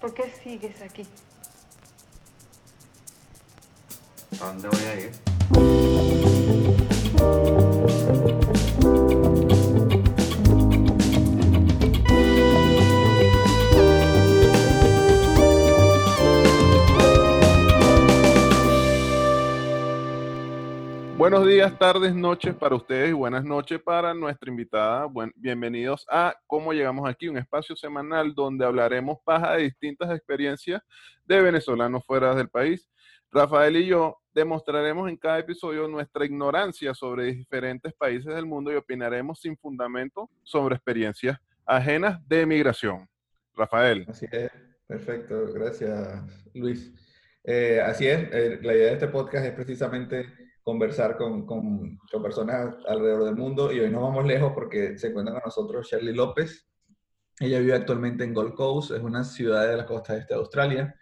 ¿Por qué sigues aquí? ¿A dónde voy a ir? Buenos días, tardes, noches para ustedes y buenas noches para nuestra invitada. Bienvenidos a Cómo Llegamos Aquí, un espacio semanal donde hablaremos paja de distintas experiencias de venezolanos fuera del país. Rafael y yo demostraremos en cada episodio nuestra ignorancia sobre diferentes países del mundo y opinaremos sin fundamento sobre experiencias ajenas de emigración. Rafael. Así es, perfecto, gracias Luis. Eh, así es, eh, la idea de este podcast es precisamente conversar con, con, personas alrededor del mundo y hoy no vamos lejos porque se encuentra con nosotros Shirley López. Ella vive actualmente en Gold Coast, es una ciudad de la costa este de Australia.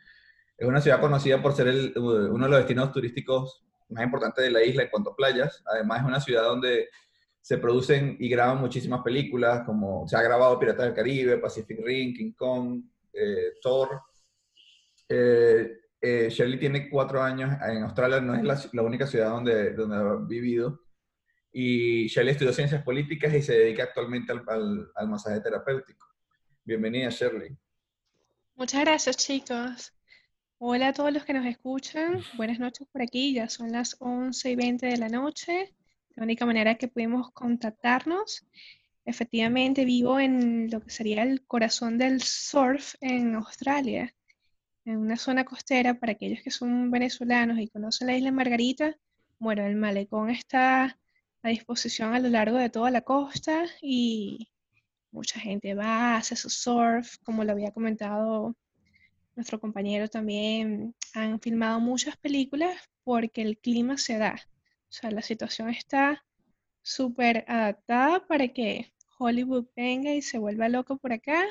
Es una ciudad conocida por ser el, uno de los destinos turísticos más importantes de la isla en cuanto a playas. Además es una ciudad donde se producen y graban muchísimas películas, como se ha grabado Piratas del Caribe, Pacific Rim, King Kong, eh, Thor. Eh, eh, Shirley tiene cuatro años en Australia, no es la, única ciudad donde, donde ha vivido. Y Shirley estudió ciencias políticas y se dedica actualmente al, al, al masaje terapéutico. Bienvenida, Shirley. Muchas gracias, chicos. Hola a todos los que nos escuchan. Buenas noches por aquí. Ya son las 11 y 20 de la noche. La única manera que pudimos contactarnos. Efectivamente, vivo en lo que sería el corazón del surf en Australia, en una zona costera. Para aquellos que son venezolanos y conocen la isla Margarita, bueno, el malecón está a disposición a lo largo de toda la costa y mucha gente va, hace su surf, como lo había comentado nuestro compañero también han filmado muchas películas porque el clima se da. O sea, la situación está súper adaptada para que Hollywood venga y se vuelva loco por acá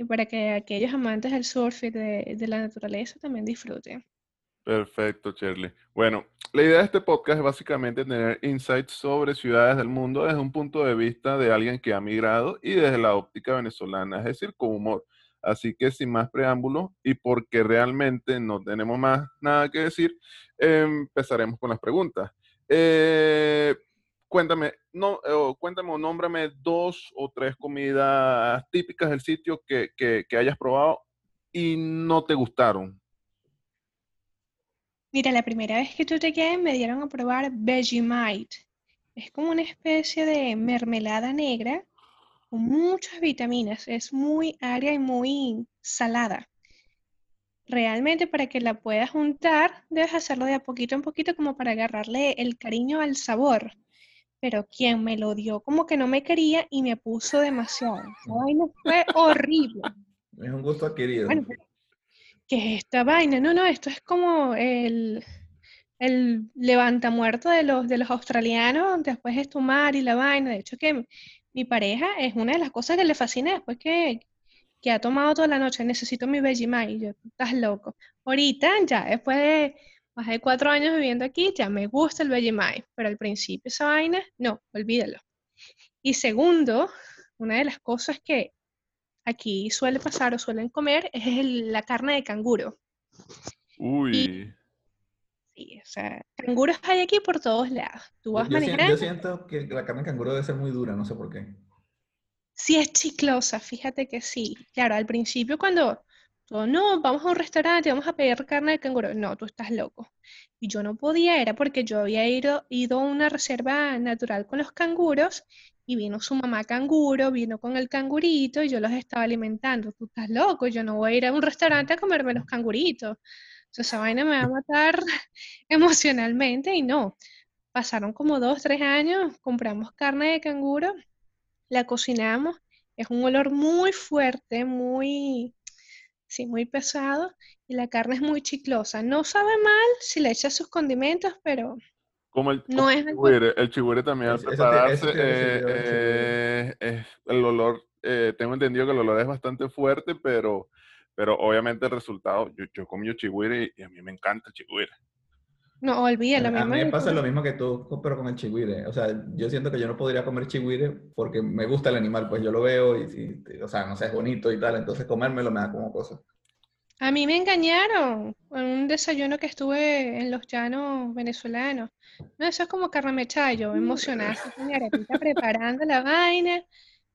y para que aquellos amantes del surf y de, de la naturaleza también disfruten. Perfecto, Shirley. Bueno, la idea de este podcast es básicamente tener insights sobre ciudades del mundo desde un punto de vista de alguien que ha migrado y desde la óptica venezolana, es decir, con humor. Así que sin más preámbulos y porque realmente no tenemos más nada que decir, empezaremos con las preguntas. Eh, cuéntame, no, cuéntame o nómbrame dos o tres comidas típicas del sitio que, que, que hayas probado y no te gustaron. Mira, la primera vez que yo llegué me dieron a probar Vegemite. Es como una especie de mermelada negra con muchas vitaminas, es muy agria y muy salada. Realmente para que la puedas juntar, debes hacerlo de a poquito en poquito como para agarrarle el cariño al sabor. Pero quien me lo dio como que no me quería y me puso demasiado. La vaina fue horrible. Es un gusto adquirido. Bueno, ¿qué es esta vaina? No, no, esto es como el, el levantamuerto de los, de los australianos, después es tu mar y la vaina. De hecho que mi pareja es una de las cosas que le fascina después que, que ha tomado toda la noche. Necesito mi Vegemite. Y yo, estás loco. Ahorita, ya, después de más de cuatro años viviendo aquí, ya me gusta el Vegemite. Pero al principio esa vaina, no, olvídalo. Y segundo, una de las cosas que aquí suele pasar o suelen comer es el, la carne de canguro. Uy. Y, sí, o sea, canguros hay aquí por todos lados. Tú vas yo, yo, manejando. yo siento que la carne de canguro debe ser muy dura, no sé por qué. Sí es chiclosa, fíjate que sí. Claro, al principio cuando no, vamos a un restaurante, vamos a pedir carne de canguro. No, tú estás loco. Y yo no podía, era porque yo había ido, ido a una reserva natural con los canguros y vino su mamá canguro, vino con el cangurito y yo los estaba alimentando. Tú estás loco, yo no voy a ir a un restaurante a comerme los canguritos. Sea, esa vaina me va a matar emocionalmente y no. Pasaron como dos, tres años, compramos carne de canguro, la cocinamos, es un olor muy fuerte, muy, sí, muy pesado y la carne es muy chiclosa. No sabe mal si le echas sus condimentos, pero como el, no es chigüire. El chigüire también al prepararse, eh, eh, eh, el olor, tengo entendido que el olor es bastante fuerte, pero, pero obviamente el resultado, yo, yo comí chigüire y, y a mí me encanta el chigüire. No, olvídalo. A, a mí me pasa lo mismo que tú, pero con el chigüire. O sea, yo siento que yo no podría comer chigüire porque me gusta el animal, pues yo lo veo y, o sea, no sé, es bonito y tal, entonces comérmelo me da como cosa. A mí me engañaron en un desayuno que estuve en los llanos venezolanos. No, eso es como carne mechada, yo emocionada, mi arepita preparando la vaina.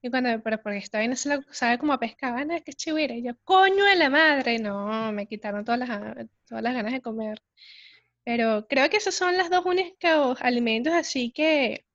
Y cuando, pero porque esta vaina se la sabe como a pescado, no, es que es chihuahua. Y yo, coño de la madre, no, me quitaron todas las, todas las ganas de comer. Pero creo que esos son los dos únicos alimentos así que,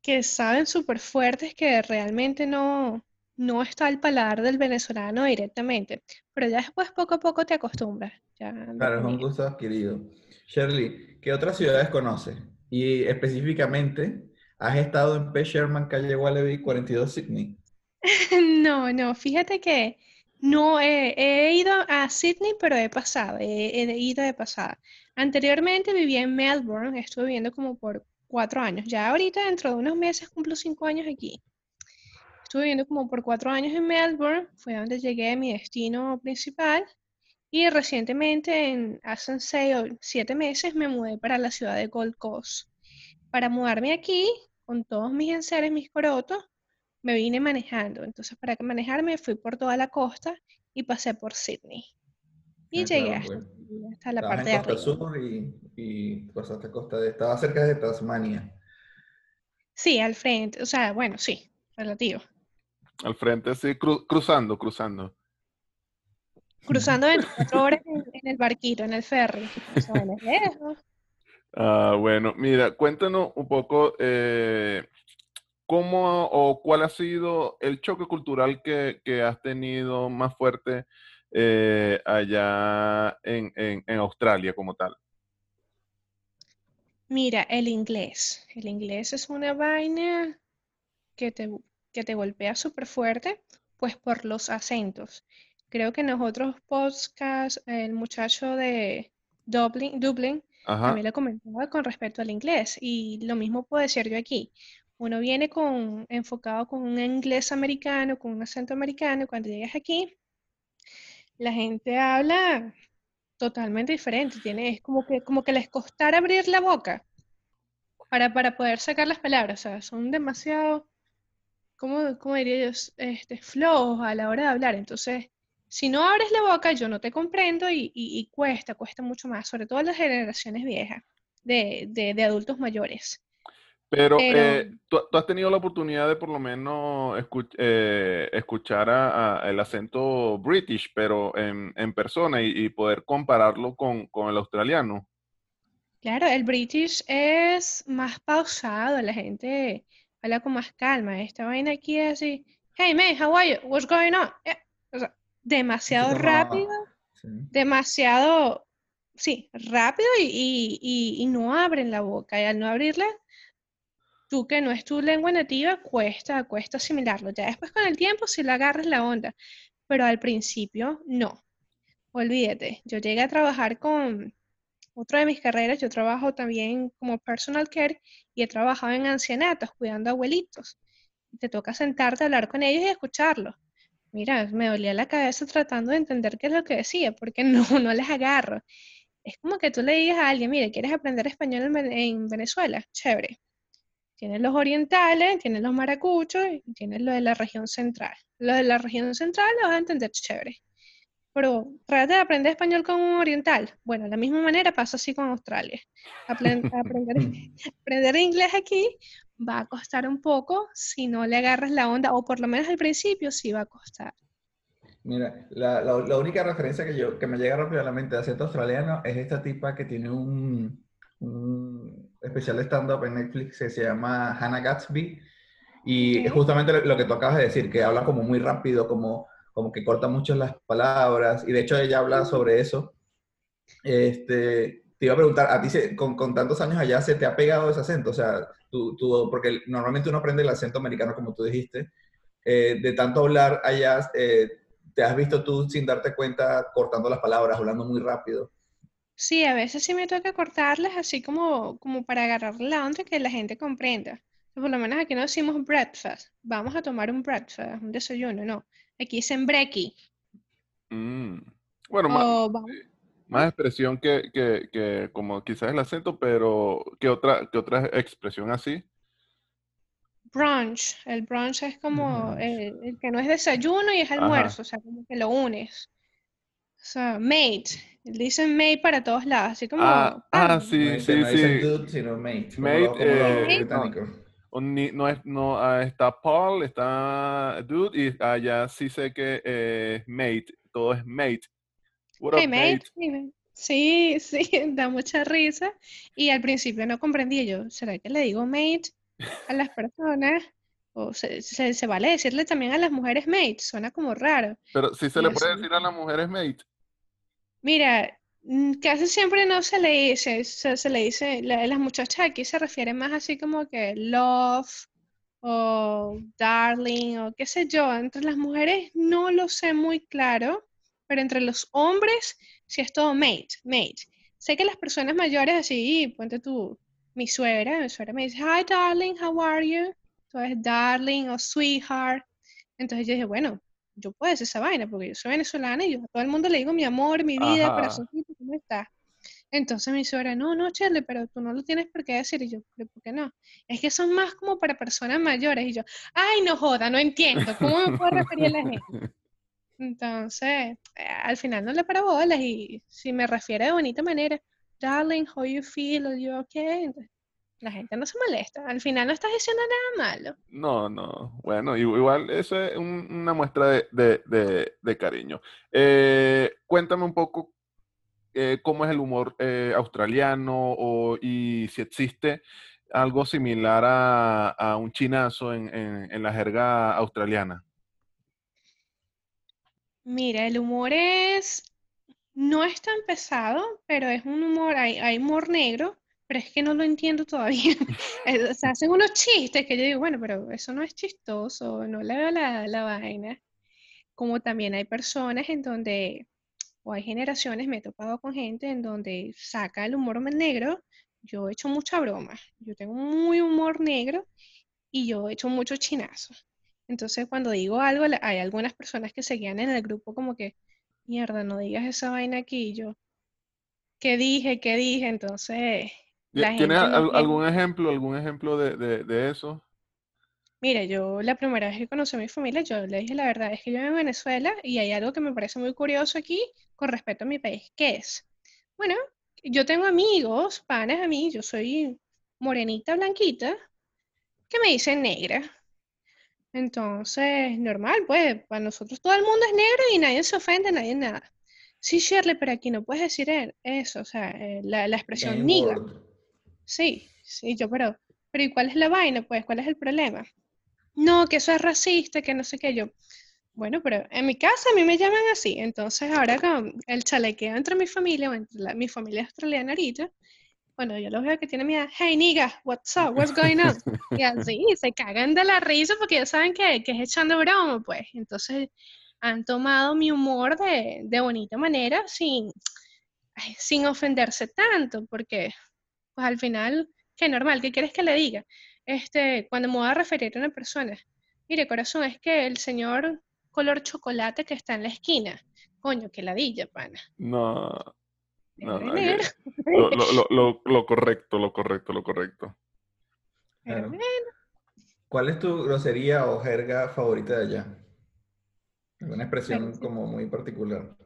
que saben súper fuertes que realmente no, no está al paladar del venezolano directamente. Pero ya después poco a poco te acostumbras. Ya Claro, es un gusto adquirido. Shirley, ¿qué otras ciudades conoces? Y específicamente, ¿has estado en P. Sherman, calle Wallaby, 42 Sydney? No, no, fíjate que no he, ido a Sydney, pero he pasado, he, he ido de pasada. Anteriormente vivía en Melbourne, estuve viviendo como por cuatro años. Ya ahorita, dentro de unos meses, cumplo cinco años aquí. Estuve viviendo como por cuatro años en Melbourne, fue donde llegué a mi destino principal. Y recientemente, en, hace seis o siete meses, me mudé para la ciudad de Gold Coast. Para mudarme aquí, con todos mis enseres, mis corotos, me vine manejando. Entonces, para que manejarme, fui por toda la costa y pasé por Sydney. Y Ah, llegué claro, hasta, pues. hasta la Estabas parte en de arriba. Sur y, y pasaste a Costa de... Estaba cerca de Tasmania. Sí, al frente. O sea, bueno, sí, relativo. Al frente, sí, cru- cruzando, cruzando. Cruzando 24 horas en, en el barquito, en el ferry. O sea, bueno, es lejos. Ah, bueno, mira, cuéntanos un poco eh, cómo o cuál ha sido el choque cultural que, que has tenido más fuerte eh, allá en, en- en Australia como tal. Mira, el inglés. El inglés es una vaina que te, que te golpea súper fuerte, pues por los acentos. Creo que en los otros podcasts, el muchacho de Dublin, Dublin Ajá, también lo comentaba con respecto al inglés. Y lo mismo puedo decir yo aquí. Uno viene con, enfocado con un inglés americano, con un acento americano, cuando llegas aquí, la gente habla totalmente diferente. Tiene, es como que, les costara abrir la boca para, poder sacar las palabras. O sea, son demasiado, ¿cómo, diría yo? Este, flojos a la hora de hablar. Entonces, si no abres la boca, yo no te comprendo y, y- y cuesta, cuesta mucho más, sobre todo las generaciones viejas, de, de, de adultos mayores. Pero Pero eh, ¿tú, tú has tenido la oportunidad de por lo menos escu- eh, escuchar a- a el acento British, pero en, en persona y, y poder compararlo con, con el australiano. claro, el British es más pausado, la gente habla con más calma. Esta vaina aquí es así, hey man, how are you? What's going on? Eh, o sea, demasiado como... rápido. sí. demasiado, sí, rápido y, y- y- y no abren la boca. Y al no abrirla, tú que no es tu lengua nativa, cuesta, cuesta asimilarlo. Ya después con el tiempo sí le agarras la onda, pero al principio no. Olvídate, yo llegué a trabajar con otra de mis carreras, yo trabajo también como personal care y he trabajado en ancianatos, cuidando abuelitos. Te toca sentarte a hablar con ellos y escucharlos. Mira, me dolía la cabeza tratando de entender qué es lo que decía, porque no, no les agarro. Es como que tú le digas a alguien, mire, ¿quieres aprender español en Venezuela? Chévere. Tienes los orientales, tienes los maracuchos y tienes lo de la región central. Lo de la región central lo vas a entender chévere. Pero trata de aprender español con un oriental. Bueno, de la misma manera pasa así con Australia. Apren- aprender, aprender inglés aquí va a costar un poco si no le agarras la onda, o por lo menos al principio sí va a costar. Mira, la, la- la única referencia que, yo, que me llega rápido a la mente de acento australiano es esta tipa que tiene un, un especial de stand-up en Netflix que se llama Hannah Gatsby. Y Ok. justamente lo, lo que tú acabas de decir, que habla como muy rápido, como, como que corta mucho las palabras. Y de hecho ella habla sobre eso. Este, te iba a preguntar, ¿a ti se- con, con tantos años allá se te ha pegado ese acento? O sea, tú, tú- porque normalmente uno aprende el acento americano, como tú dijiste. Eh, de tanto hablar allá, eh, ¿te has visto tú sin darte cuenta cortando las palabras, hablando muy rápido? Sí, a veces sí me toca cortarlas así como, como para agarrar la onda que la gente comprenda. Por lo menos aquí no decimos breakfast. Vamos a tomar un breakfast, un desayuno, no. Aquí dicen breaky. Mm. Bueno, O vamos, Más expresión que, que, que como quizás el acento, pero ¿qué otra, qué otra expresión así? Brunch. El brunch es como Brunch. el, el que no es desayuno y es Ajá. almuerzo, o sea, como que lo unes. O sea, mate. Dicen mate para todos lados, así como, Ah, ah, ah, sí, no, sí, dicen- no dicen sí. dude, sino mate. como Mate, como eh, británicos. O ni- no es, no, ah, está Paul, está Dude, y allá sí sé que eh, es Mate, todo es Mate. What hey up, mate. Sí, sí, da mucha risa. Y al principio no comprendía yo, ¿será que le digo mate a las personas? O se, se, se vale decirle también a las mujeres mate, suena como raro. Pero sí se Y le puede sí. decir a las mujeres Mate. Mira, mm, casi siempre no se le dice, se, le dice, la- las muchachas aquí se refieren más así como que love o darling o qué sé yo. Entre las mujeres no lo sé muy claro, pero entre los hombres sí es todo mate, mate. Sé que las personas mayores así, ponte tú, mi suegra, mi suegra me dice, hi darling, how are you? Entonces, darling o sweetheart. Entonces yo dije, bueno, yo puedo decir esa vaina porque yo soy venezolana y yo a todo el mundo le digo mi amor, mi vida, Ajá. corazoncito, ¿cómo estás? Entonces mi suegra, no, no, Charlie, pero tú no lo tienes por qué decir. Y yo, ¿pero por qué no? Es que son más como para personas mayores. Y yo, ay, no joda, no entiendo. ¿Cómo me puedo referir a la gente? Entonces, eh, al final no le paro bolas y si me refiere de bonita manera, darling, how you feel, are you okay? Entonces, la gente no se molesta. Al final no estás diciendo nada malo. No, no. Bueno, igual eso es un- una muestra de, de- de- de cariño. Eh, cuéntame un poco eh, cómo es el humor eh, australiano o, y si existe algo similar a, a un chinazo en, en- en la jerga australiana. Mira, el humor es, no es tan pesado, pero es un humor, hay, hay humor negro, pero es que no lo entiendo todavía. Eh, Se hacen unos chistes que yo digo, bueno, pero eso no es chistoso, no le veo la, la vaina. Como también hay personas en donde, o hay generaciones, me he topado con gente en donde saca el humor negro. Yo he hecho mucha broma, yo tengo muy humor negro y yo he hecho muchos chinazos. Entonces, cuando digo algo, hay algunas personas que se quedan en el grupo como que, mierda, no digas esa vaina aquí. Yo, ¿qué dije? ¿Qué dije? Entonces, la ¿Tienes gente al- no tiene- algún ejemplo, algún ejemplo de, de- de eso? Mira, yo la primera vez que conocí a mi familia, yo le dije la verdad, es que yo vivo en Venezuela y hay algo que me parece muy curioso aquí con respecto a mi país, ¿qué es? Bueno, yo tengo amigos, panas a mí, yo soy morenita, blanquita, que me dicen negra. Entonces, normal, pues, para nosotros todo el mundo es negro y nadie se ofende, nadie nada. Sí, Shirley, pero aquí no puedes decir e- eso, o sea, eh, la, la expresión word. Sí, sí, yo, pero, pero ¿y cuál es la vaina? Pues, ¿cuál es el problema? No, que eso es racista, que no sé qué yo. Bueno, pero en mi casa a mí me llaman así. Entonces, ahora con el chalequeo entre mi familia, o entre la- mi familia australiana ahorita, bueno, yo los veo que tienen miedo, hey nigga, what's up, what's going on? Y así, se cagan de la risa porque ya saben que, que es echando broma, pues. Entonces, han tomado mi humor de, de bonita manera sin, sin ofenderse tanto, porque pues al final, qué normal, ¿qué quieres que le diga? Este, cuando me voy a referir a una persona, mire, corazón, es que el señor color chocolate que está en la esquina, coño, qué ladilla, pana. No, no, no, que- lo, lo- lo- correcto, lo correcto, lo correcto. Claro. ¿Cuál es tu grosería o jerga favorita de allá? Alguna expresión como muy particular.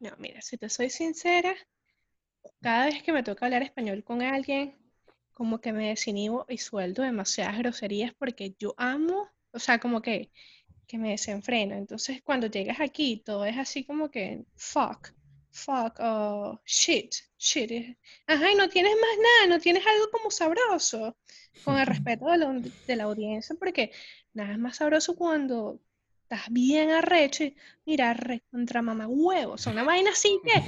No, mira, si te soy sincera, cada vez que me toca hablar español con alguien, como que me desinhibo y suelto demasiadas groserías porque yo amo, o sea, como que, que me desenfreno. Entonces, cuando llegas aquí, todo es así como que fuck, fuck, oh, shit, shit. Ajá, y no tienes más nada, no tienes algo como sabroso, con el respeto de la, de la audiencia, porque nada es más sabroso cuando estás bien arrecho y mira, re contra mamá huevo, o sea, una vaina así que,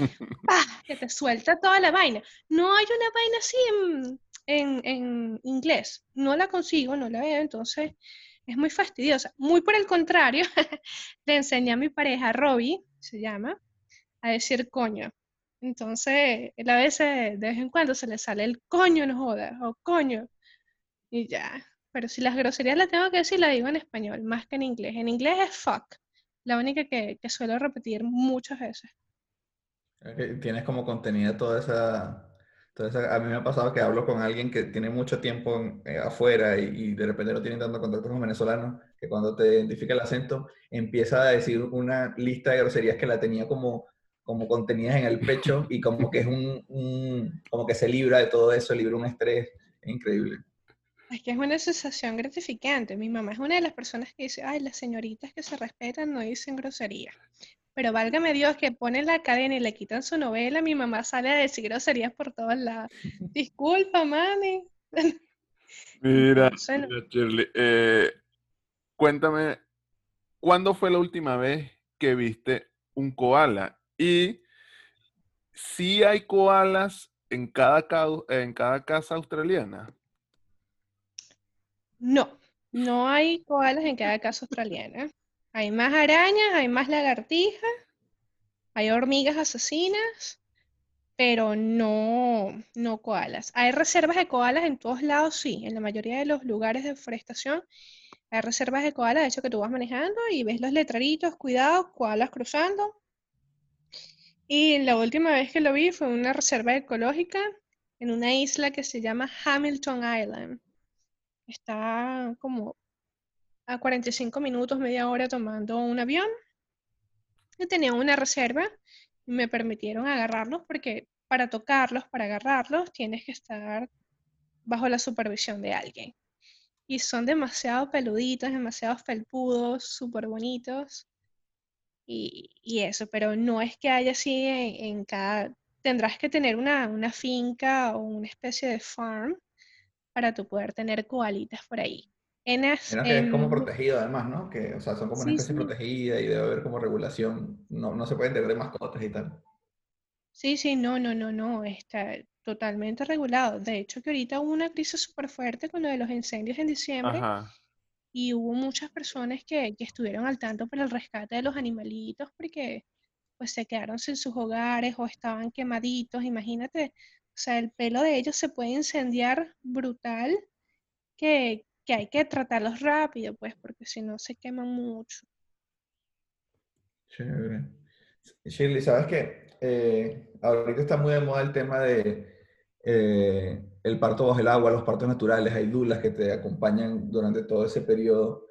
¡pah! que te suelta toda la vaina. No hay una vaina así en, en, en inglés, no la consigo, no la veo, entonces es muy fastidiosa. Muy por el contrario, le enseñé a mi pareja, Robbie, se llama, a decir coño. Entonces, él a veces, de vez en cuando, se le sale el coño, no joda, o coño, y ya. Pero si las groserías las tengo que decir, las digo en español, más que en inglés. En inglés es fuck, la única que, que suelo repetir muchas veces. Tienes como contenida toda esa, toda A mí me ha pasado que hablo con alguien que tiene mucho tiempo eh, afuera y, de repente no tiene tanto contacto con venezolanos, que cuando te identifica el acento empieza a decir una lista de groserías que la tenía como, como contenidas en el pecho y como que es un, como que se libra de todo eso, libra un estrés. Es increíble. Es que es una sensación gratificante. Mi mamá es una de las personas que dice, ay, las señoritas que se respetan no dicen grosería. Pero válgame Dios que ponen la cadena y le quitan su novela, mi mamá sale a decir groserías por todos lados. Disculpa, mami. Mira, Shirley, eh, cuéntame, ¿cuándo fue la última vez que viste un koala? Y si hay koalas en cada, en cada casa australiana. No, no hay koalas en cada casa australiana. Hay más arañas, hay más lagartijas, hay hormigas asesinas, pero no, no koalas. Hay reservas de koalas en todos lados, sí. En la mayoría de los lugares de forestación hay reservas de koalas, de hecho que tú vas manejando y ves los letreritos, cuidado, koalas cruzando. Y la última vez que lo vi fue en una reserva ecológica en una isla que se llama Hamilton Island. Está como a 45 minutos, media hora tomando un avión. Y tenía una reserva y me permitieron agarrarlos porque para tocarlos, para agarrarlos, tienes que estar bajo la supervisión de alguien. Y son demasiado peluditos, demasiado felpudos, súper bonitos. Y, eso, pero no es que haya así en, cada... Tendrás que tener una, una finca o una especie de farm para tú poder tener koalitas por ahí. En que es como protegido además, ¿no? Que, o sea, son como una especie protegida y debe haber como regulación. No, no se pueden tener mascotas y tal. Sí, sí, no, no, no, no, está totalmente regulado. De hecho, que ahorita hubo una crisis súper fuerte con lo de los incendios en diciembre y hubo muchas personas que, que, estuvieron al tanto para el rescate de los animalitos porque pues se quedaron sin sus hogares o estaban quemaditos. Imagínate, o sea, el pelo de ellos se puede incendiar brutal, que, hay que tratarlos rápido, pues, porque si no se queman mucho. Chévere. Shirley, ¿sabes qué? Eh, ahorita está muy de moda el tema de eh, el parto bajo el agua, los partos naturales, hay dulas que te acompañan durante todo ese periodo.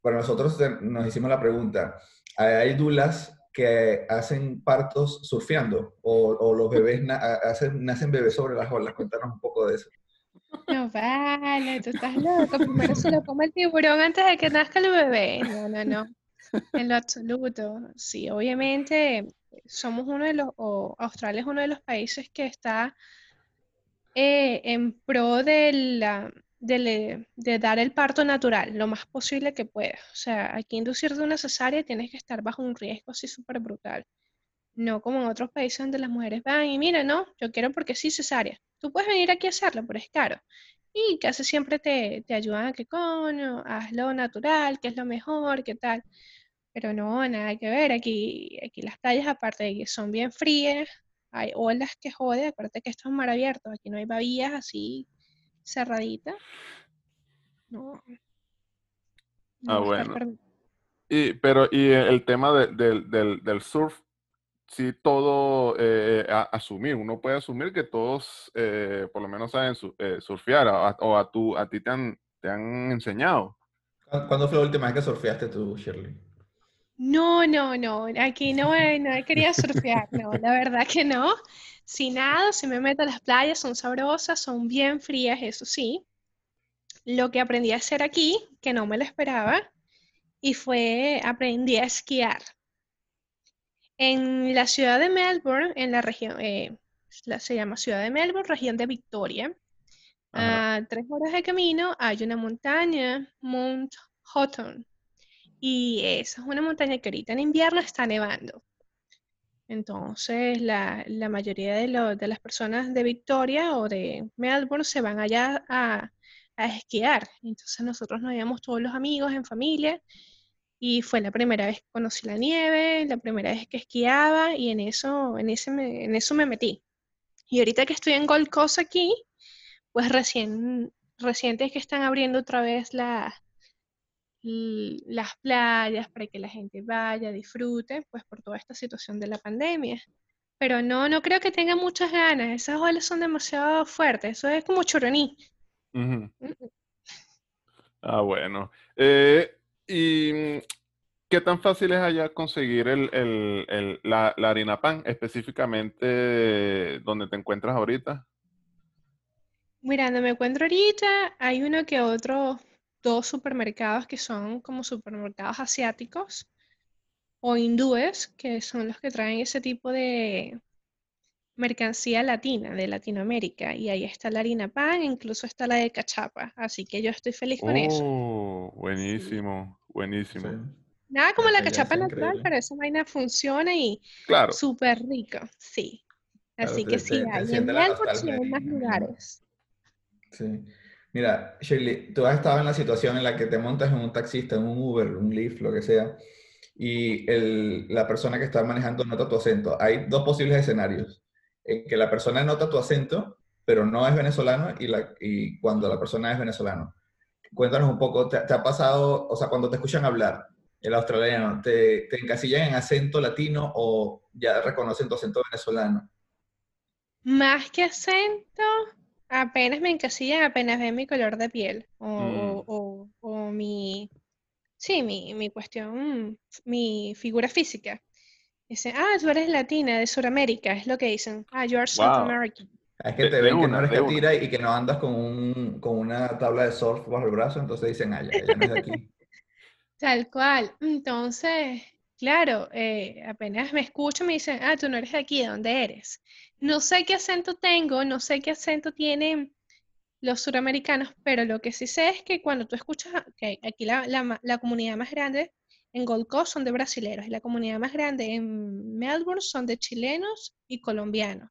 Para nosotros nos hicimos la pregunta, ¿hay dulas que hacen partos surfeando o, los bebés hacen, nacen bebés sobre las olas. Cuéntanos un poco de eso. No vale, tú estás loco. Primero se lo come el tiburón antes de que nazca el bebé. No, no, no. En lo absoluto. Sí, obviamente somos uno de los, o Australia es uno de los países que está eh, en pro de la, de, dar el parto natural lo más posible que puedas. O sea, aquí inducirte una cesárea tienes que estar bajo un riesgo así súper brutal. No como en otros países donde las mujeres van y mira, no, yo quiero porque sí cesárea. Tú puedes venir aquí a hacerlo, pero es caro. Y casi siempre te, te ayudan a que coño, hazlo natural, que es lo mejor, qué tal. Pero no, nada que ver. Aquí, aquí las playas, aparte de que son bien frías, hay olas que jode, aparte que esto es mar abierto, aquí no hay babillas así cerradita. No. ah, bueno. Y, pero, y el tema del, surf, sí, todo eh, asumir, uno puede asumir que todos eh, por lo menos saben eh, surfear, o, a, tu, a ti te han, te han enseñado. ¿Cuándo fue la última vez que surfeaste tú, Shirley? No, no, no, aquí no, no quería surfear, no, la verdad que no. Si nada, si me meto a las playas, son sabrosas, son bien frías, eso sí. Lo que aprendí a hacer aquí, que no me lo esperaba, y fue aprendí a esquiar. En la ciudad de Melbourne, en la región, eh, se llama ciudad de Melbourne, región de Victoria, a tres horas de camino hay una montaña, Mount Houghton, y esa es una montaña que ahorita en invierno está nevando. Entonces, la, mayoría de, las personas de Victoria o de Melbourne se van allá a, esquiar. Entonces, nosotros nos íbamos todos los amigos en familia y fue la primera vez que conocí la nieve, la primera vez que esquiaba y en eso, en ese en eso me metí. Y ahorita que estoy en Gold Coast aquí, pues recién, recientes que están abriendo otra vez la, las playas para que la gente vaya, disfrute, pues por toda esta situación de la pandemia. pero no, no creo que tenga muchas ganas. Esas olas son demasiado fuertes. Eso es como choroní. Ah, bueno. Eh, ¿y mm, qué tan fácil es allá conseguir el, el- el- la, la harina pan, específicamente donde te encuentras ahorita? Mira, donde me encuentro ahorita, hay uno que otro, dos supermercados que son como supermercados asiáticos o hindúes, que son los que traen ese tipo de mercancía latina, de Latinoamérica. Y ahí está la harina pan, incluso está la de cachapa. Así que yo estoy feliz con eso. Oh, buenísimo, Sí. buenísimo. Nada como la cachapa natural, pero esa vaina funciona y Claro, súper rico, sí. Así que te- sí te hay en ahí, más lugares. Sí. Mira, Shirley, tú has estado en la situación en la que te montas en un taxista, en un Uber, un Lyft, lo que sea, y la persona que está manejando nota tu acento. Hay dos posibles escenarios. En que la persona nota tu acento, pero no es venezolano, y, cuando la persona es venezolano. Cuéntanos un poco, ¿te, te ha pasado, o sea, cuando te escuchan hablar, el australiano, ¿te, te encasillan en acento latino o ya reconocen tu acento venezolano? Más que acento, apenas me encasillan, apenas ven mi color de piel o, o- o- o mi, sí, mi, mi cuestión, mi figura física. Dicen, ah, tú eres latina, de Sudamérica, es lo que dicen. Ah, you are South Wow. American. Es que te de ven que no eres catira y que no andas con, un, con una tabla de surf bajo el brazo, entonces dicen, ah, ya, ya no es de aquí. Tal cual. Entonces, claro, eh, apenas me escuchan, me dicen, ah, tú no eres de aquí, ¿de dónde eres? No sé qué acento tengo, no sé qué acento tienen los suramericanos, pero lo que sí sé es que cuando tú escuchas, aquí la comunidad más grande en Gold Coast son de brasileros y la comunidad más grande en Melbourne son de chilenos y colombianos.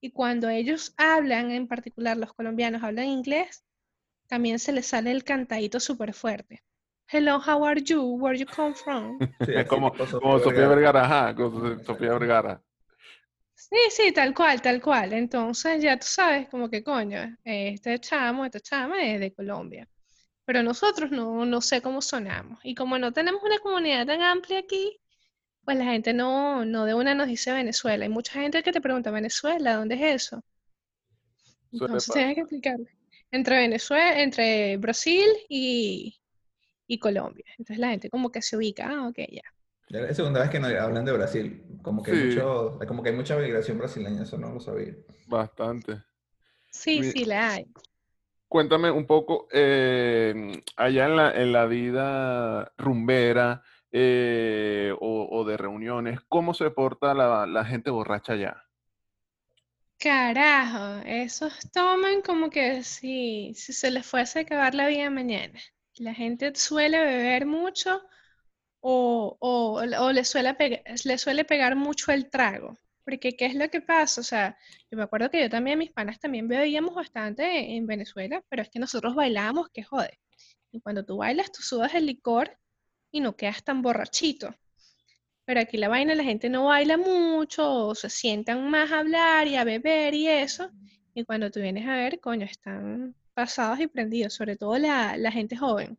Y cuando ellos hablan, en particular los colombianos hablan inglés, también se les sale el cantadito súper fuerte. Hello, how are you? Where you come from? Sí, así como, como Sofía Vergara. Ajá, como So- Sofía Vergara. Sí, sí, tal cual, tal cual. Entonces ya tú sabes como que coño, este chamo, esta chama es de Colombia. Pero nosotros no, no sé cómo sonamos. Y como no tenemos una comunidad tan amplia aquí, pues la gente no, no de una nos dice Venezuela. Hay mucha gente que te pregunta, ¿Venezuela? ¿Dónde es eso? Entonces tienes que explicarle. Entre Venezuela, entre Brasil y, y Colombia. Entonces la gente como que se ubica, ah, ok, ya. Es la segunda vez que nos hablan de Brasil. Como que, hay mucho, como que hay mucha migración brasileña, eso no lo sabía. Bastante. Sí, Mi- sí, la hay. Cuéntame un poco, eh, allá en la, en la vida rumbera eh, o, o de reuniones, ¿cómo se porta la, la gente borracha allá? Carajo, esos toman como que si, si se les fuese a acabar la vida mañana. La gente suele beber mucho o, o, le suele pega- le suele pegar mucho el trago. Porque, ¿qué es lo que pasa? O sea, yo me acuerdo que yo también, mis panas también bebíamos bastante en Venezuela, pero es que nosotros bailábamos, que jode. Y cuando tú bailas, tú sudas el licor y no quedas tan borrachito. Pero aquí la vaina, la gente no baila mucho, o se sientan más a hablar y a beber y eso. Y cuando tú vienes a ver, coño, están pasados y prendidos, sobre todo la, la gente joven.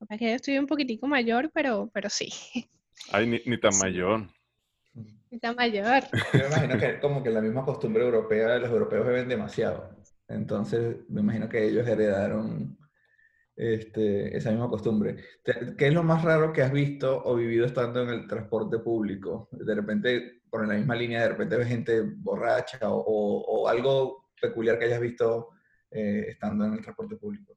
Lo que yo estoy un poquitico mayor, pero, pero sí, Ay, ni, ni tan Sí. mayor. está mayor. Yo me imagino que como que la misma costumbre europea, los europeos beben demasiado. Entonces, me imagino que ellos heredaron este, esa misma costumbre. ¿Qué es lo más raro que has visto o vivido estando en el transporte público? De repente, por la misma línea, de repente ves gente borracha o, o- o algo peculiar que hayas visto eh, estando en el transporte público.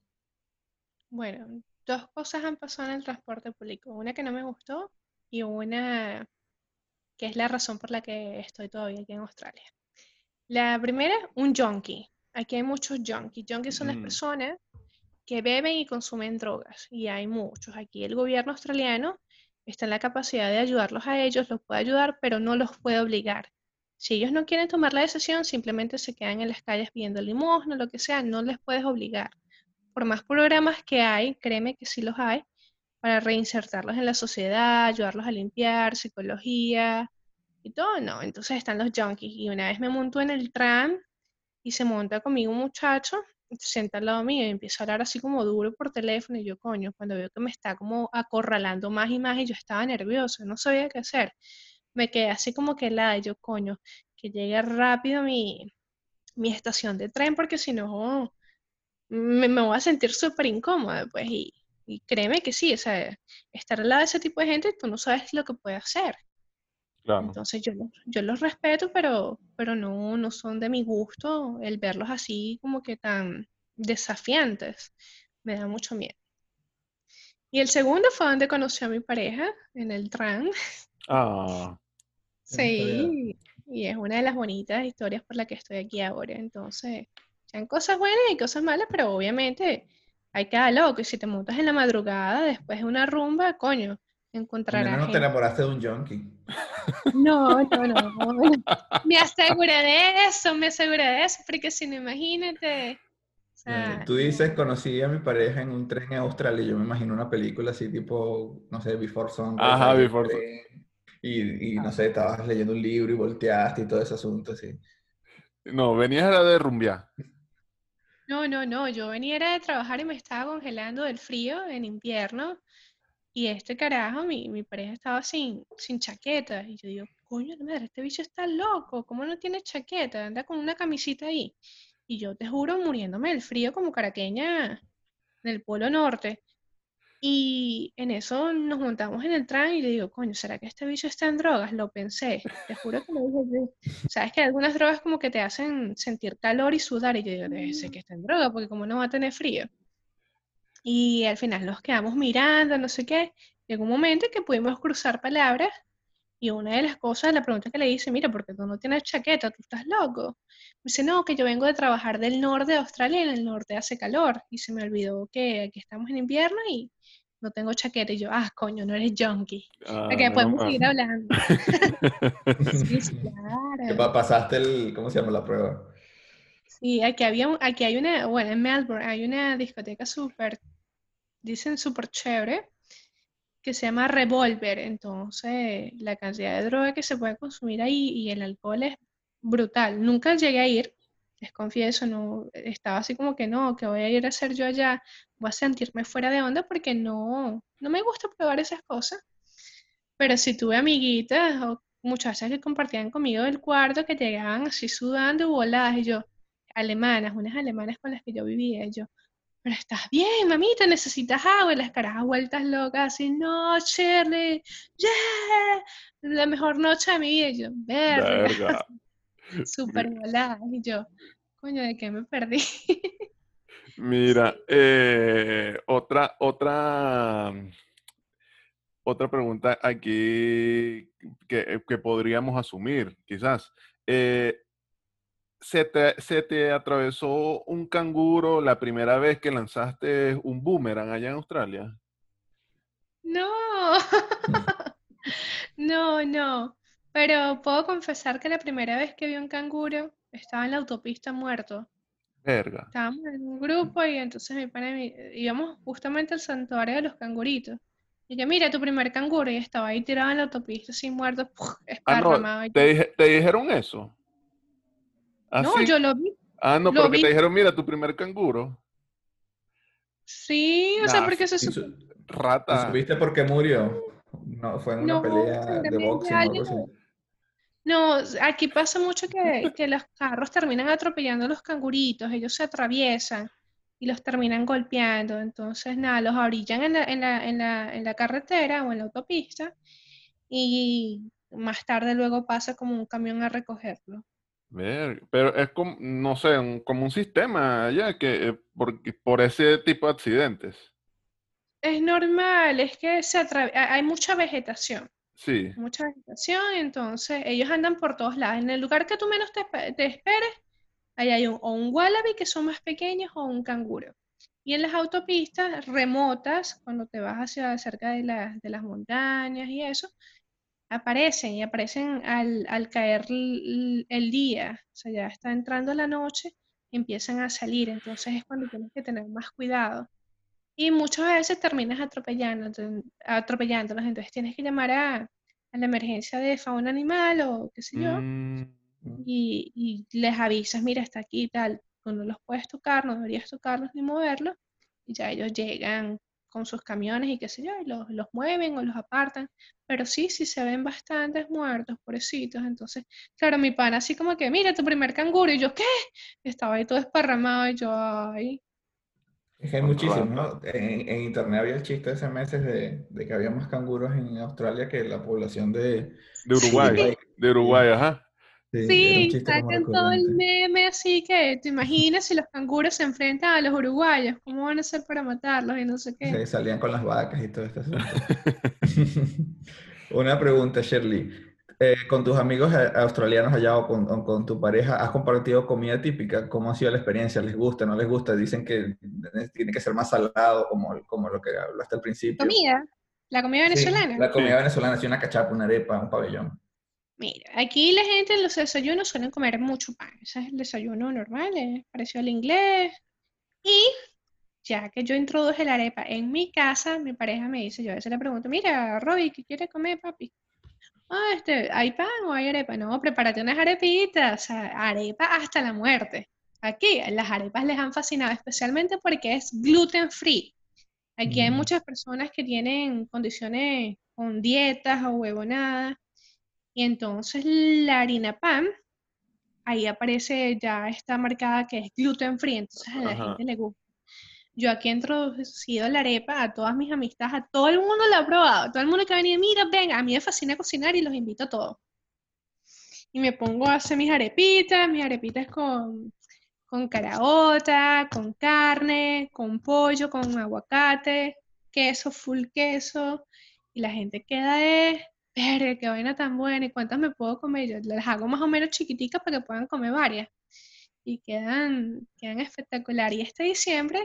Bueno, dos cosas han pasado en el transporte público. Una que no me gustó y una que es la razón por la que estoy todavía aquí en Australia. La primera, un junkie. Aquí hay muchos junkies. Junkies son las Mm. personas que beben y consumen drogas. Y hay muchos. Aquí el gobierno australiano está en la capacidad de ayudarlos a ellos, los puede ayudar, pero no los puede obligar. Si ellos no quieren tomar la decisión, simplemente se quedan en las calles pidiendo limosna, lo que sea, no les puedes obligar. Por más programas que hay, créeme que sí los hay, para reinsertarlos en la sociedad, ayudarlos a limpiar, psicología y todo, no. Entonces están los junkies. Y una vez me monto en el tram y se monta conmigo un muchacho, se sienta al lado mío y empieza a hablar así como duro por teléfono. Y yo, coño, cuando veo que me está como acorralando más y más, y yo estaba nerviosa, no sabía qué hacer. Me quedé así como que y yo, coño, que llegue rápido mi, mi estación de tren, porque si no, me, me voy a sentir súper incómoda, pues, y, y créeme que sí, o sea, estar al lado de ese tipo de gente, tú no sabes lo que puede hacer. Claro. Entonces yo, los- yo los respeto, pero, pero no, no son de mi gusto el verlos así como que tan desafiantes. Me da mucho miedo. Y el segundo fue donde conocí a mi pareja, en el tram. Ah, Sí, y es una de las bonitas historias por las que estoy aquí ahora. Entonces, sean cosas buenas y cosas malas, pero obviamente hay cada loco. Y si te montas en la madrugada después de una rumba, coño, encontrarás menos no te enamoraste de un junkie. No, no, no. Me aseguré de eso, me aseguré de eso, porque si no, imagínate. O sea, Tú dices, conocí a mi pareja en un tren en Australia. y Yo me imagino una película así tipo, no sé, Before Sunrise. Ajá, Before Sun- Y, y no sé, estabas leyendo un libro y volteaste y todo ese asunto así. no, venías a de rumbear. no, no, no. Yo venía era de trabajar y me estaba congelando del frío en invierno. Y este carajo, mi, mi pareja estaba sin, sin chaqueta. Y yo digo, coño, la madre, este bicho está loco. ¿Cómo no tiene chaqueta? Anda con una camisita ahí. Y yo te juro, muriéndome del frío como caraqueña del Polo Norte. Y en eso nos montamos en el tren y le digo, coño, ¿será que este bicho está en drogas? Lo pensé. Te juro que lo dije. Sabes que algunas drogas como que te hacen sentir calor y sudar. Y yo digo, debe ser que está en droga, porque como no va a tener frío. Y al final nos quedamos mirando, no sé qué. Llegó un momento en que pudimos cruzar palabras y una de las cosas, la pregunta que le hice, mira, ¿por qué tú no tienes chaqueta? ¿Tú estás loco? Me dice, no, que yo vengo de trabajar del norte de Australia y en el norte hace calor. Y se me olvidó que aquí estamos en invierno y no tengo chaqueta. Y yo, ah, coño, no eres junkie. Ah, Para que menos podemos seguir hablando. Sí, claro. pa- pasaste el, ¿cómo se llama la prueba? Sí, aquí había, un- aquí hay una, bueno, en Melbourne hay una discoteca súper, dicen súper chévere, que se llama Revolver. Entonces, la cantidad de droga que se puede consumir ahí y el alcohol es brutal. Nunca llegué a ir, les confieso, no, estaba así como que no, que voy a ir a hacer yo allá, voy a sentirme fuera de onda porque no, no me gusta probar esas cosas. Pero si tuve amiguitas o muchachas que compartían conmigo el cuarto que llegaban así sudando voladas, y yo, alemanas, unas alemanas con las que yo vivía, y yo, pero estás bien, mamita, necesitas agua, y las caras vueltas locas, así, no, Shirley, yeah, la mejor noche de mi vida, y yo, verga, Verga. súper voladas, y yo, coño, ¿de qué me perdí? Mira, eh, otra, otra, otra pregunta aquí que, que podríamos asumir, quizás. Eh, ¿se te, se te atravesó un canguro la primera vez que lanzaste un boomerang allá en Australia? No, no, no. Pero puedo confesar que la primera vez que vi un canguro estaba en la autopista muerto. Verga. Estábamos en un grupo y entonces mi pana y mi- íbamos justamente al santuario de los canguritos. Y yo, mira, tu primer canguro, y estaba ahí tirado en la autopista, así muerto, ¡puf! Ah, no, esparramado. y ¿te, yo, dije- te dijeron eso? no, ¿Así? yo lo vi. Ah, no, lo pero que vi. te dijeron, mira, tu primer canguro. Sí, o sea, Nah, porque se ¿Y su- supone. ¿Y Rata. supiste por qué murió? No, fue en una No, pelea de boxing o algo alguien así. No, aquí pasa mucho que, que los carros terminan atropellando a los canguritos, ellos se atraviesan y los terminan golpeando. Entonces, nada, los orillan en la, en la, en la, en la carretera o en la autopista y más tarde luego pasa como un camión a recogerlo. Ver, pero es como, no sé, un- como un sistema allá que eh, por, por ese tipo de accidentes. Es normal, es que se hay mucha vegetación, Sí. mucha vegetación, entonces ellos andan por todos lados. En el lugar que tú menos te, te esperes, ahí hay un, o un wallaby que son más pequeños o un canguro. Y en las autopistas remotas, cuando te vas hacia cerca de, las de las montañas y eso, aparecen y aparecen al, al caer l- el día, o sea, ya está entrando la noche, empiezan a salir, entonces es cuando tienes que tener más cuidado. Y muchas veces terminas atropellando, atropellándolos, entonces tienes que llamar a, a la emergencia de fauna animal o qué sé yo, Mm, y, y les avisas, mira, está aquí y tal, tú no los puedes tocar, no deberías tocarlos ni moverlos, y ya ellos llegan con sus camiones y qué sé yo, y los, los mueven o los apartan, pero sí, sí se ven bastantes muertos, pobrecitos. Entonces, claro, mi pana así como que, mira tu primer canguro, y yo, ¿qué? Estaba ahí todo esparramado y yo, ay. Es que hay muchísimos, ¿no? En, en internet había el chiste hace meses de, de que había más canguros en Australia que la población de, De Uruguay, Sí. de Uruguay, ajá. Sí, Sí, sacan todo el meme así que te imaginas si los canguros se enfrentan a los uruguayos, ¿cómo van a hacer para matarlos y no sé qué? Sí, salían con las vacas y todo asunto. Una pregunta, Shirley. Eh, con tus amigos eh, australianos allá o con, o con tu pareja, ¿has compartido comida típica? ¿Cómo ha sido la experiencia? ¿Les gusta, no les gusta? Dicen que tiene que ser más salado, como, como lo que hablaste al principio. Comida, la comida Sí, venezolana. la comida Sí. venezolana, sí, una cachapa, una arepa, un pabellón. Mira, aquí la gente en los desayunos suelen comer mucho pan. Ese es el desayuno normal, es parecido al inglés. Y ya que yo introduje la arepa en mi casa, mi pareja me dice, yo a veces le pregunto, mira, Robbie, ¿qué quiere comer, papi? Ah, este, ¿hay pan o hay arepa? No, prepárate unas arepitas, o sea, arepa hasta la muerte. Aquí, las arepas les han fascinado, especialmente porque es gluten free. Aquí hay Mm. muchas personas que tienen condiciones con dietas o huevonadas. Y entonces la harina pan, ahí aparece, ya está marcada que es gluten free, entonces a la Ajá. gente le gusta. Yo aquí he introducido la arepa a todas mis amistades, a todo el mundo la ha probado, todo el mundo que ha venido, mira, venga, a mí me fascina cocinar y los invito a todos. Y me pongo a hacer mis arepitas, mis arepitas con, con caraota, con carne, con pollo, con aguacate, queso, full queso, y la gente queda de, verga, qué vaina tan buena, ¿y cuántas me puedo comer? Yo las hago más o menos chiquiticas para que puedan comer varias. Y quedan, quedan espectacular. Y este diciembre,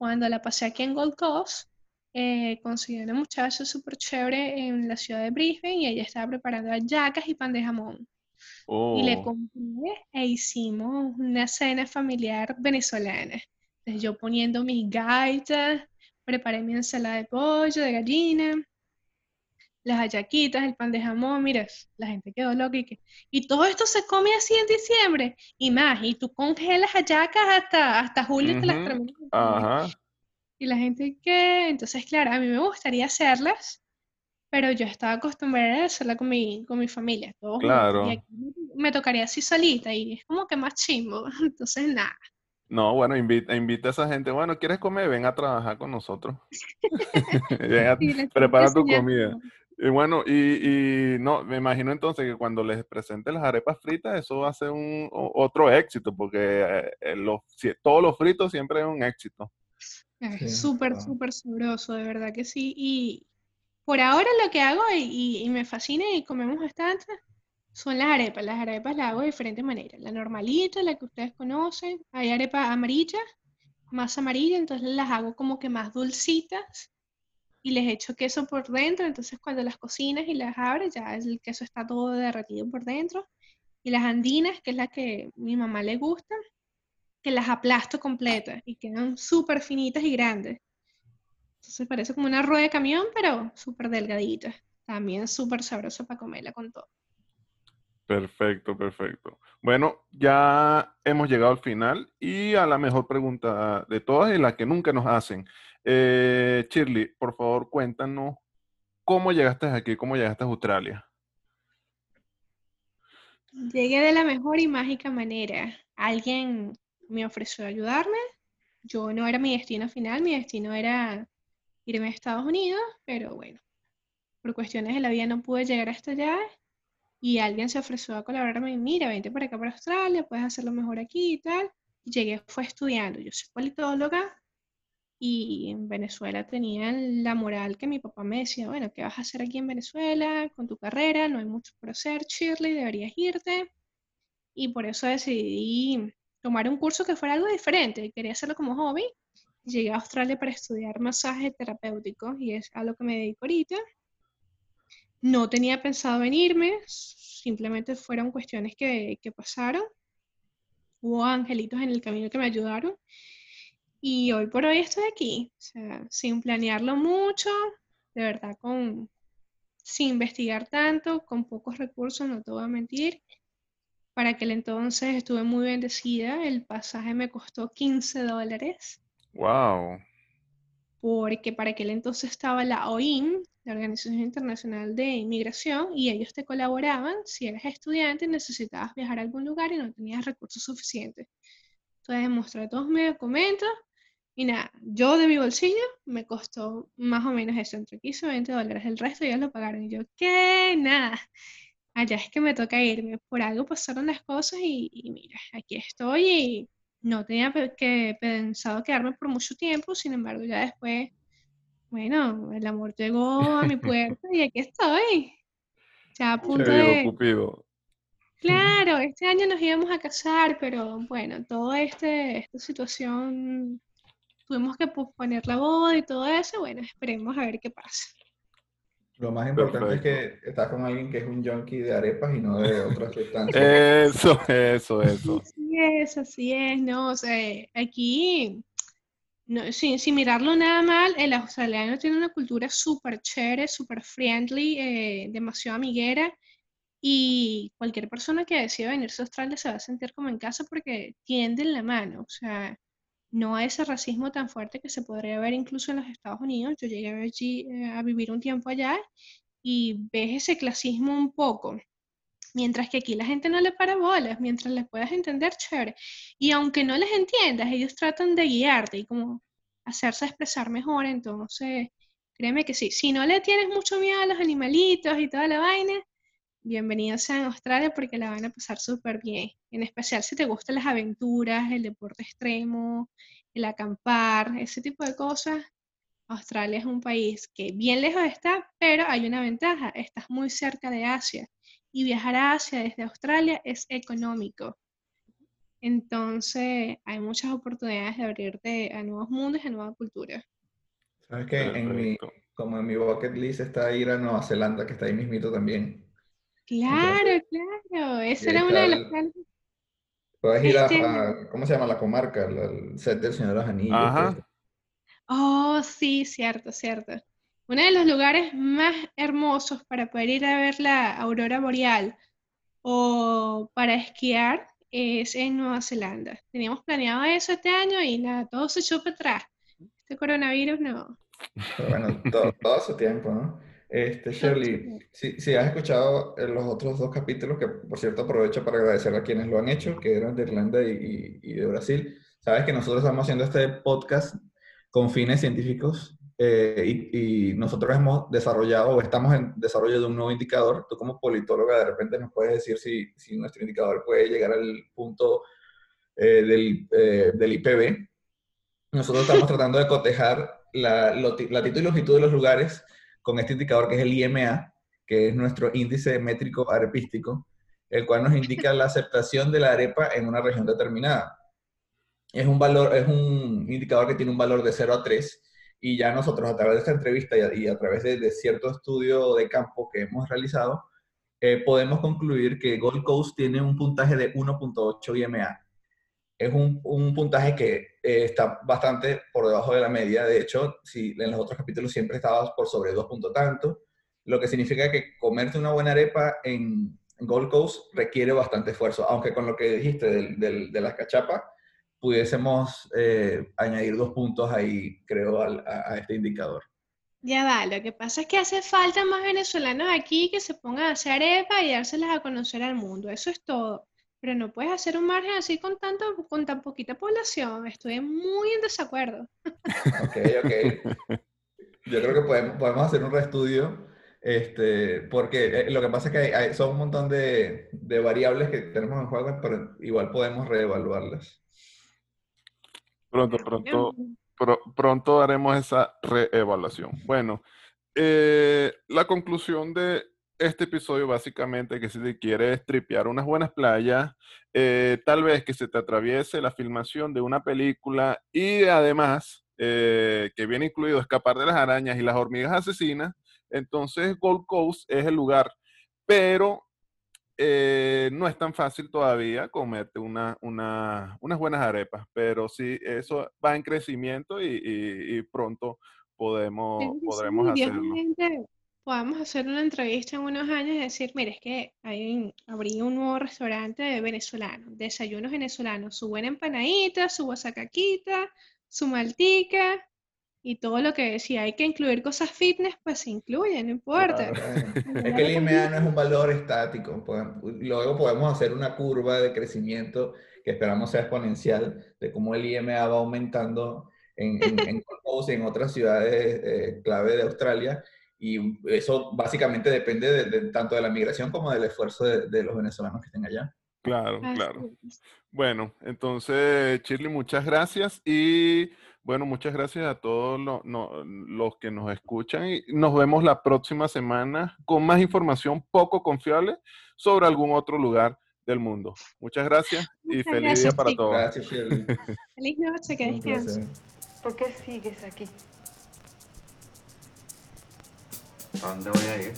cuando la pasé aquí en Gold Coast, eh, conseguí una muchacha súper chévere en la ciudad de Brisbane y ella estaba preparando hallacas y pan de jamón. Y le Oh, compré e hicimos una cena familiar venezolana. Entonces yo poniendo mis gaitas, preparé mi ensalada de pollo, de gallina, las hallaquitas, el pan de jamón, mira, la gente quedó loca y que, y todo esto se come así en diciembre, y más, y tú congelas hallacas hasta, hasta julio y te las terminas comer. ajá. Y la gente que, entonces claro, a mí me gustaría hacerlas, pero yo estaba acostumbrada a hacerla con mi, con mi familia, todos juntos, y Claro. aquí me tocaría así solita, y es como que más chimbo, entonces nada. No, bueno, invita, invita a esa gente. Bueno, ¿quieres comer? Ven a trabajar con nosotros. Ven a- Sí, prepara tu comida. Y bueno, y, y no, me imagino entonces que cuando les presente las arepas fritas, eso va a ser un otro éxito, porque eh, eh, los, si- todos los fritos siempre es un éxito. Es Sí, súper, wow. súper sabroso, de verdad que sí. Y por ahora lo que hago y, y- y me fascina y comemos bastante son las arepas. Las arepas las hago de diferentes maneras. La normalita, la que ustedes conocen. Hay arepa amarilla, más amarilla, entonces las hago como que más dulcitas y les echo queso por dentro. Entonces cuando las cocinas y las abres, ya el queso está todo derretido por dentro. Y las andinas, que es la que mi mamá le gusta, que las aplasto completas y quedan súper finitas y grandes. Entonces parece como una rueda de camión, pero súper delgadita. También súper sabroso para comerla con todo. Perfecto, perfecto. Bueno, ya hemos llegado al final y a la mejor pregunta de todas y la que nunca nos hacen. Eh, Shirley, por favor, cuéntanos cómo llegaste aquí, cómo llegaste a Australia. Llegué de la mejor y mágica manera. Alguien me ofreció ayudarme. Yo no era mi destino final, mi destino era irme a Estados Unidos, pero bueno, por cuestiones de la vida no pude llegar hasta allá y alguien se ofreció a colaborarme. Mira, vente para acá, para Australia, puedes hacerlo mejor aquí y tal. Y llegué, fue estudiando. Yo soy politóloga y en Venezuela tenía la moral que mi papá me decía, bueno, ¿qué vas a hacer aquí en Venezuela con tu carrera? No hay mucho por hacer, Shirley, deberías irte. Y por eso decidí tomar un curso que fuera algo diferente. Quería hacerlo como hobby. Llegué a Australia para estudiar masaje terapéutico y es a lo que me dedico ahorita. No tenía pensado venirme, simplemente fueron cuestiones que, que pasaron. Hubo angelitos en el camino que me ayudaron. Y hoy por hoy estoy aquí, o sea, sin planearlo mucho, de verdad, con, sin investigar tanto, con pocos recursos, no te voy a mentir. Para aquel entonces estuve muy bendecida, el pasaje me costó 15 dólares. Wow. porque para aquel entonces estaba la OIM, la Organización Internacional de Inmigración, y ellos te colaboraban si eras estudiante y necesitabas viajar a algún lugar y no tenías recursos suficientes. Entonces mostré todos mis documentos y nada, yo de mi bolsillo me costó más o menos eso, entre 15 y 20 dólares. El resto ya lo pagaron. Y yo, ¿qué? Nada. Allá es que me toca irme. Por algo pasaron las cosas y, y mira, aquí estoy y no tenía que pensado quedarme por mucho tiempo, sin embargo, ya después, bueno, el amor llegó a mi puerta y aquí estoy. Ya a punto de... Cupido. Claro, este año nos íbamos a casar, pero bueno, toda este, esta situación tuvimos que posponer la boda y todo eso. Bueno, esperemos a ver qué pasa. Lo más importante es que estás con alguien que es un junkie de arepas y no de otras sustancias. Eso, eso, eso. Así es, así es, ¿no? O sea, aquí, no, sin, sin mirarlo nada mal, el australiano tiene una cultura súper chévere, súper friendly, eh, demasiado amiguera. Y cualquier persona que decida venirse a Australia se va a sentir como en casa porque tienden la mano. O sea, no a ese racismo tan fuerte que se podría ver incluso en los Estados Unidos. Yo llegué allí, eh, a vivir un tiempo allá y ves ese clasismo un poco. Mientras que aquí la gente no le para bolas, mientras les puedas entender, chévere. Y aunque no les entiendas, ellos tratan de guiarte y como hacerse expresar mejor. Entonces, créeme que sí. Si no le tienes mucho miedo a los animalitos y toda la vaina, bienvenidos a Australia porque la van a pasar súper bien. En especial si te gustan las aventuras, el deporte extremo, el acampar, ese tipo de cosas. Australia es un país que bien lejos está, pero hay una ventaja, estás muy cerca de Asia y viajar a Asia desde Australia es económico. Entonces hay muchas oportunidades de abrirte a nuevos mundos y a nuevas culturas. ¿Sabes qué? En mi, como en mi bucket list está ir a Nueva Zelanda, que está ahí mismito también. Claro, claro, ese era uno de los planes. Puedes ir a, Este- a- ¿cómo se llama? La comarca, la- el set del Señor de los Anillos. Ajá. Oh, sí, cierto, cierto. Uno de los lugares más hermosos para poder ir a ver la aurora boreal o para esquiar es en Nueva Zelanda. Teníamos planeado eso este año y nada, todo se echó para atrás. Este coronavirus no. Pero bueno, todo, todo su tiempo, ¿no? Este, Shirley, si, si has escuchado eh, los otros dos capítulos, que por cierto aprovecho para agradecer a quienes lo han hecho, que eran de Irlanda y, y- y de Brasil, sabes que nosotros estamos haciendo este podcast con fines científicos eh, y, y nosotros hemos desarrollado o estamos en desarrollo de un nuevo indicador. Tú como politóloga de repente nos puedes decir si, si nuestro indicador puede llegar al punto eh, del, eh, del IPB. Nosotros estamos tratando de cotejar la latitud y longitud de los lugares con este indicador que es el IMA, que es nuestro índice métrico arepístico, el cual nos indica la aceptación de la arepa en una región determinada. Es un valor, es un indicador que tiene un valor de 0 a 3 y ya nosotros a través de esta entrevista y a, través de, de cierto estudio de campo que hemos realizado, eh, podemos concluir que Gold Coast tiene un puntaje de 1.8 IMA. Es un, un puntaje que eh, está bastante por debajo de la media. De hecho, si en los otros capítulos siempre estabas por sobre 2 punto tanto, lo que significa que comerte una buena arepa en Gold Coast requiere bastante esfuerzo, aunque con lo que dijiste del, de las cachapas, pudiésemos eh, añadir dos puntos ahí, creo, al, a, a este indicador. Ya va, lo que pasa es que hace falta más venezolanos aquí que se pongan a hacer arepa y dárselas a conocer al mundo. Eso es todo. Pero no puedes hacer un margen así con tanto, con tan poquita población. Estoy muy en desacuerdo. Ok, ok. Yo creo que podemos, podemos hacer un reestudio, este, porque eh, lo que pasa es que hay, hay- son un montón de, de variables que tenemos en juego, pero igual podemos reevaluarlas. Pronto, pronto, pro- pronto haremos esa reevaluación. Bueno, eh, la conclusión de este episodio básicamente que si te quieres tripear unas buenas playas, eh, tal vez que se te atraviese la filmación de una película y además eh, que viene incluido escapar de las arañas y las hormigas asesinas, entonces Gold Coast es el lugar, pero eh, no es tan fácil todavía comerte una, una- unas buenas arepas, pero sí, eso va en crecimiento y, y- y pronto podemos, podremos hacerlo. Podamos hacer una entrevista en unos años y decir, mire, es que hay abrí un nuevo restaurante venezolano, desayunos venezolanos, su buena empanadita, su guasacaquita, su maltica, y todo lo que si hay que incluir cosas fitness, pues se incluye, no importa. Claro, es que el IMA no es un valor estático. Luego podemos hacer una curva de crecimiento que esperamos sea exponencial de cómo el IMA va aumentando en, en, en, en otras ciudades eh, clave de Australia. Y eso básicamente depende de, tanto de la migración como del esfuerzo de, de los venezolanos que estén allá. Claro, claro. Bueno, entonces, Shirley, muchas gracias y bueno, muchas gracias a todos los que nos escuchan y nos vemos la próxima semana con más información poco confiable sobre algún otro lugar del mundo. Muchas gracias y feliz día para todos. Gracias, Shirley. Feliz noche, que descansen. ¿Por qué sigues aquí? なんでもないよ。